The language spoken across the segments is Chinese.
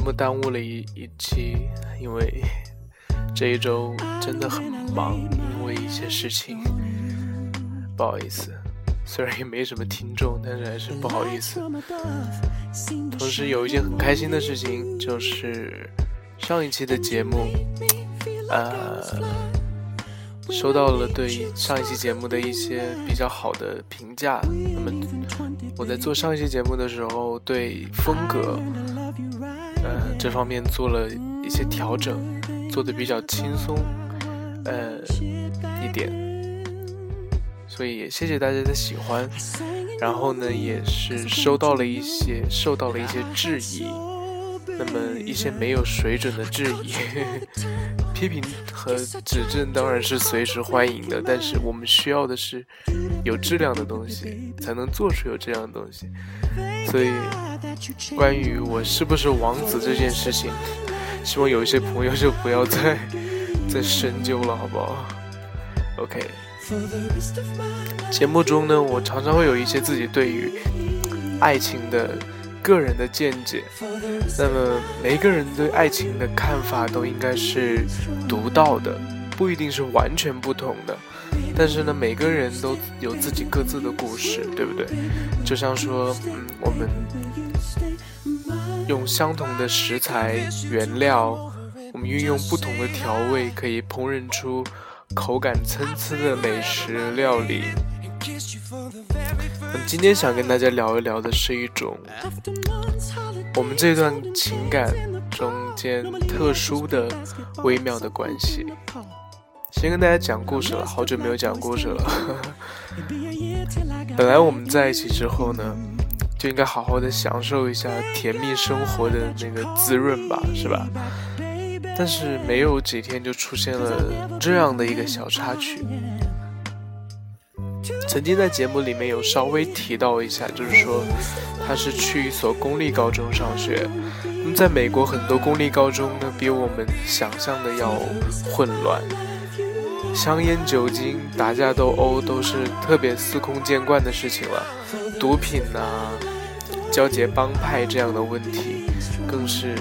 目耽误了一一期，因为 这一周真的很忙，因为一些事情，不好意思。虽然也没什么听众，但是还是不好意思。同时有一件很开心的事情，就是上一期的节目，呃，收到了对上一期节目的一些比较好的评价。那么我在做上一期节目的时候，对风格。这方面做了一些调整，做的比较轻松，呃，一点，所以也谢谢大家的喜欢。然后呢，也是收到了一些，受到了一些质疑。那么一些没有水准的质疑、批评和指正当然是随时欢迎的，但是我们需要的是有质量的东西，才能做出有质量的东西。所以。关于我是不是王子这件事情，希望有一些朋友就不要再 再深究了，好不好？OK。节目中呢，我常常会有一些自己对于爱情的个人的见解。那么每一个人对爱情的看法都应该是独到的，不一定是完全不同的。但是呢，每个人都有自己各自的故事，对不对？就像说，嗯，我们。用相同的食材原料，我们运用不同的调味，可以烹饪出口感参差的美食料理。那么今天想跟大家聊一聊的是一种我们这段情感中间特殊的微妙的关系。先跟大家讲故事了，好久没有讲故事了。本来我们在一起之后呢。就应该好好的享受一下甜蜜生活的那个滋润吧，是吧？但是没有几天就出现了这样的一个小插曲。曾经在节目里面有稍微提到一下，就是说他是去一所公立高中上学。那么在美国很多公立高中呢，比我们想象的要混乱，香烟、酒精、打架斗殴都是特别司空见惯的事情了，毒品呐。交结帮派这样的问题，更是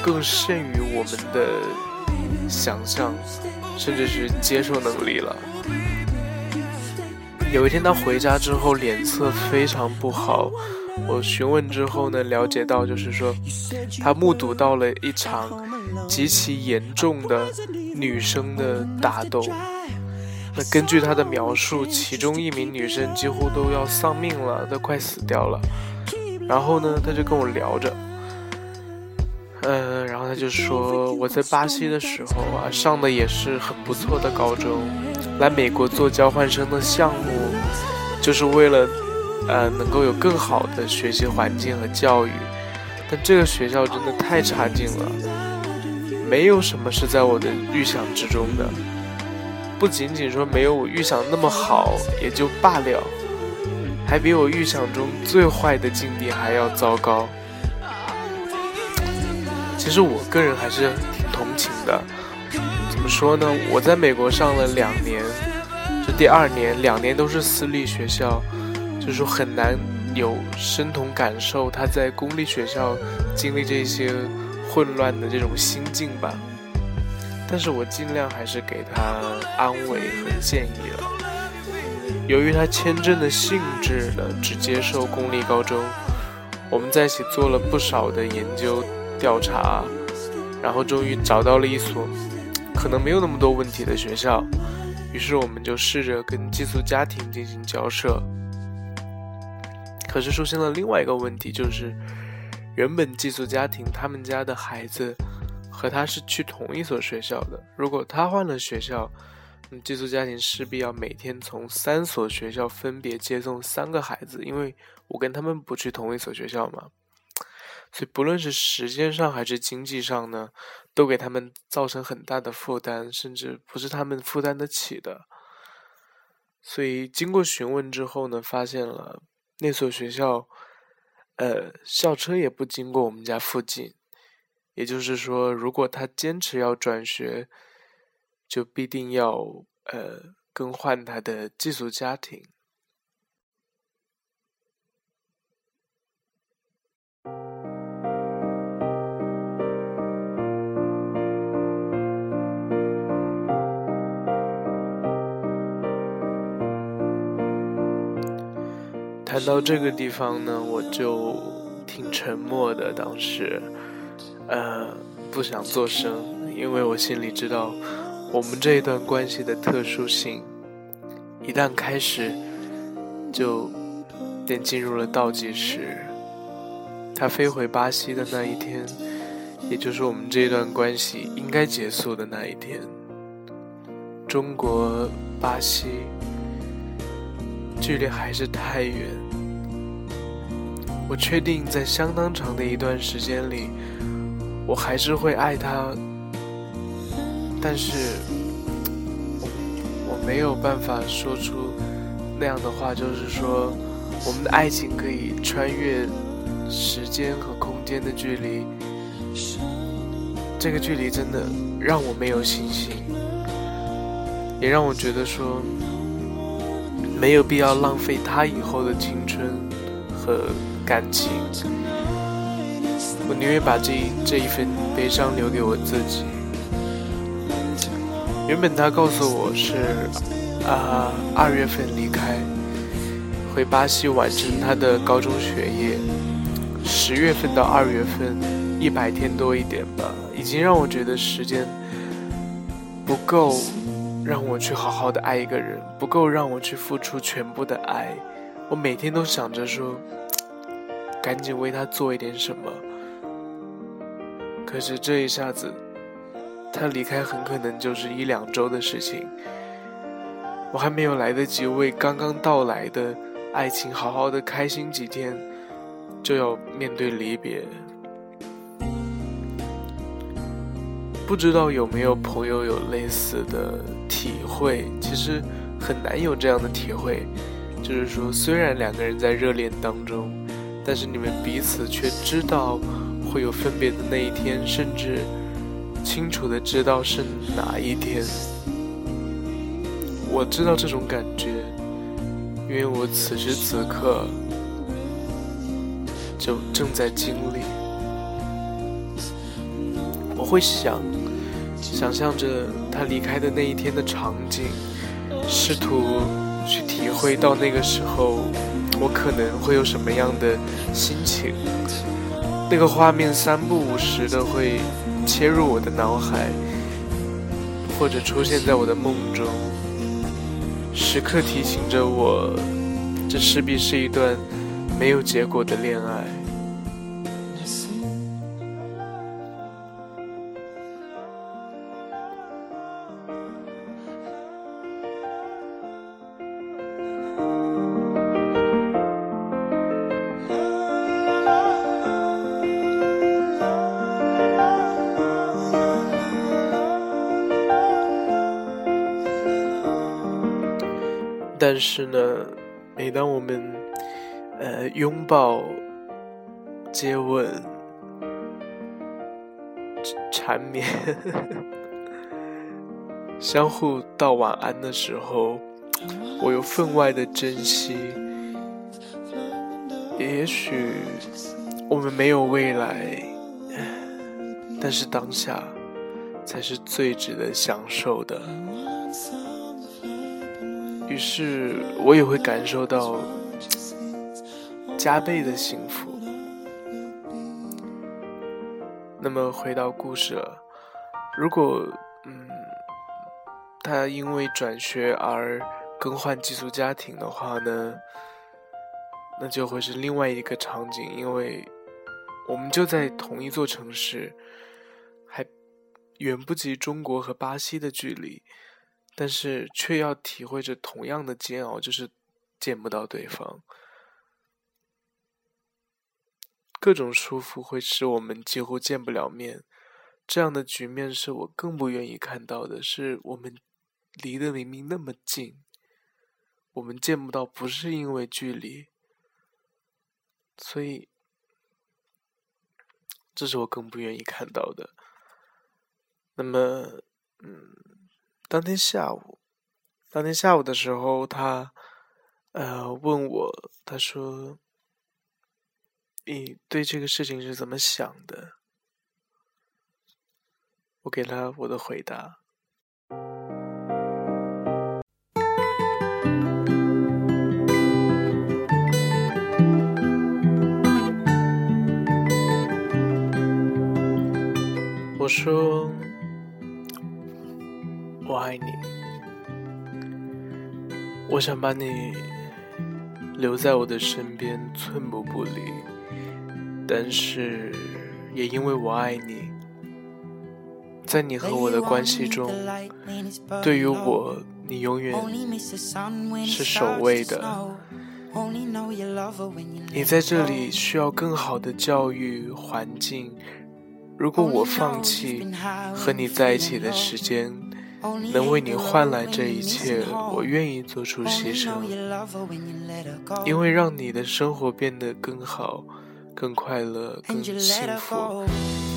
更甚于我们的想象，甚至是接受能力了。有一天他回家之后脸色非常不好，我询问之后呢，了解到就是说他目睹到了一场极其严重的女生的打斗。那根据他的描述，其中一名女生几乎都要丧命了，都快死掉了。然后呢，他就跟我聊着，嗯，然后他就说我在巴西的时候啊，上的也是很不错的高中，来美国做交换生的项目，就是为了，呃，能够有更好的学习环境和教育，但这个学校真的太差劲了，没有什么是在我的预想之中的，不仅仅说没有我预想那么好，也就罢了。还比我预想中最坏的境地还要糟糕。其实我个人还是挺同情的。怎么说呢？我在美国上了两年，这第二年两年都是私立学校，就是说很难有身同感受他在公立学校经历这些混乱的这种心境吧。但是我尽量还是给他安慰和建议了。由于他签证的性质呢，只接受公立高中，我们在一起做了不少的研究调查，然后终于找到了一所可能没有那么多问题的学校，于是我们就试着跟寄宿家庭进行交涉。可是出现了另外一个问题，就是原本寄宿家庭他们家的孩子和他是去同一所学校的，如果他换了学校。寄宿家庭势必要每天从三所学校分别接送三个孩子，因为我跟他们不去同一所学校嘛，所以不论是时间上还是经济上呢，都给他们造成很大的负担，甚至不是他们负担得起的。所以经过询问之后呢，发现了那所学校，呃，校车也不经过我们家附近，也就是说，如果他坚持要转学。就必定要呃更换他的寄宿家庭。谈到这个地方呢，我就挺沉默的。当时，呃，不想做声，因为我心里知道，我们这一段关系的特殊性，一旦开始，就便进入了倒计时。他飞回巴西的那一天，也就是我们这一段关系应该结束的那一天。中国，巴西。距离还是太远。我确定，在相当长的一段时间里，我还是会爱他，但是，我没有办法说出那样的话，就是说，我们的爱情可以穿越时间和空间的距离。这个距离真的让我没有信心，也让我觉得说。没有必要浪费他以后的青春和感情，我宁愿把这这一份悲伤留给我自己。原本他告诉我是啊二月份离开，回巴西完成他的高中学业，十月份到二月份一百天多一点吧，已经让我觉得时间不够。让我去好好的爱一个人不够，让我去付出全部的爱。我每天都想着说，赶紧为他做一点什么。可是这一下子，他离开很可能就是一两周的事情。我还没有来得及为刚刚到来的爱情好好的开心几天，就要面对离别。不知道有没有朋友有类似的体会？其实很难有这样的体会，就是说，虽然两个人在热恋当中，但是你们彼此却知道会有分别的那一天，甚至清楚的知道是哪一天。我知道这种感觉，因为我此时此刻就正在经历。会想。想象着他离开的那一天的场景，试图去体会到那个时候我可能会有什么样的心情。那个画面三不五时的会切入我的脑海，或者出现在我的梦中，时刻提醒着我，这势必是一段没有结果的恋爱。但是呢，每当我们呃拥抱、接吻、缠绵、相互道晚安的时候，我又分外的珍惜。也许我们没有未来，但是当下才是最值得享受的。于是我也会感受到加倍的幸福。那么回到故事了，如果嗯，他因为转学而更换寄宿家庭的话呢，那就会是另外一个场景，因为我们就在同一座城市，还远不及中国和巴西的距离。但是却要体会着同样的煎熬，就是见不到对方。各种束缚会使我们几乎见不了面，这样的局面是我更不愿意看到的。是我们离得明明那么近，我们见不到，不是因为距离，所以这是我更不愿意看到的。那么，嗯。当天下午，当天下午的时候，他呃问我，他说：‘你对这个事情是怎么想的？’我给了我的回答。我说。我爱你，我想把你留在我的身边，寸步不离。但是也因为我爱你，在你和我的关系中，对于我，你永远是首位的。你在这里需要更好的教育环境。如果我放弃和你在一起的时间，能为你换来这一切，我愿意做出牺牲，因为让你的生活变得更好、更快乐、更幸福，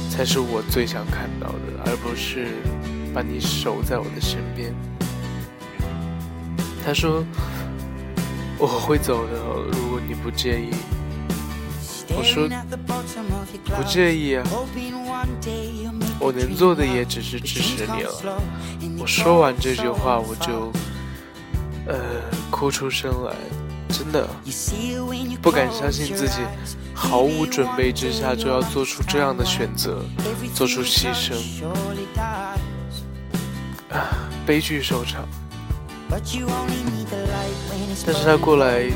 才是我最想看到的，而不是把你守在我的身边。他说：“我会走的，如果你不介意。”我说不介意啊，我能做的也只是支持你了。我说完这句话，我就呃哭出声来，真的不敢相信自己毫无准备之下就要做出这样的选择，做出牺牲，啊，悲剧收场。但是他过来。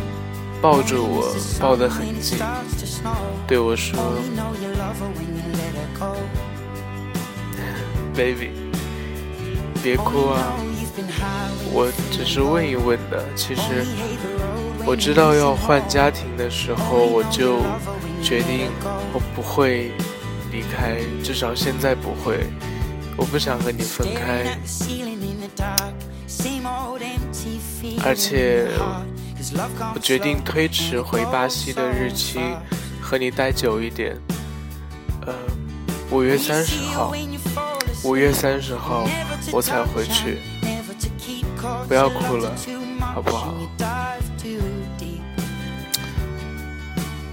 抱着我，抱得很紧，对我说：“Baby，别哭啊，我只是问一问的。其实我知道要换家庭的时候，我就决定我不会离开，至少现在不会。我不想和你分开，而且。”我决定推迟回巴西的日期，和你待久一点。呃，五月三十号，五月三十号我才回去。不要哭了，好不好？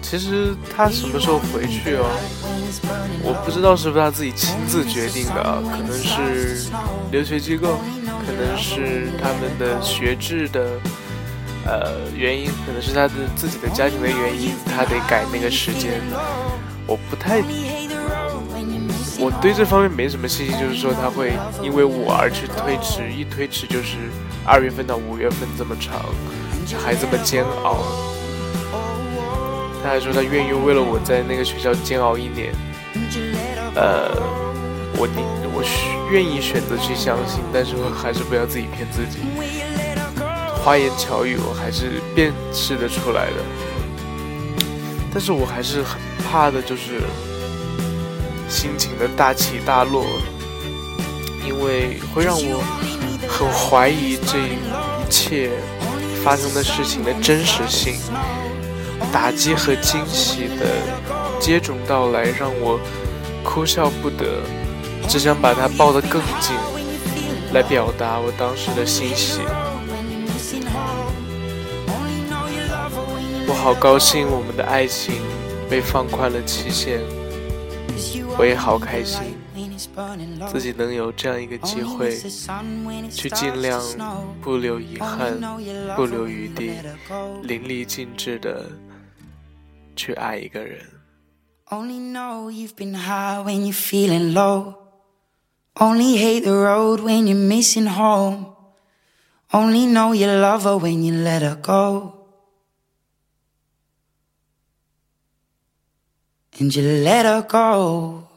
其实他什么时候回去哦？我不知道是不是他自己亲自决定的，可能是留学机构，可能是他们的学制的。呃，原因可能是他的自己的家庭的原因，他得改那个时间。我不太，我对这方面没什么信心，就是说他会因为我而去推迟，一推迟就是二月份到五月份这么长，还这么煎熬。他还说他愿意为了我在那个学校煎熬一年。呃，我我愿意选择去相信，但是我还是不要自己骗自己。花言巧语，我还是辨识得出来的，但是我还是很怕的，就是心情的大起大落，因为会让我很怀疑这一切发生的事情的真实性，打击和惊喜的接踵到来，让我哭笑不得，只想把它抱得更紧，来表达我当时的欣喜。我好高兴，我们的爱情被放宽了期限。我也好开心，自己能有这样一个机会，去尽量不留遗憾、不留余地、淋漓尽致的去爱一个人。And you let her go.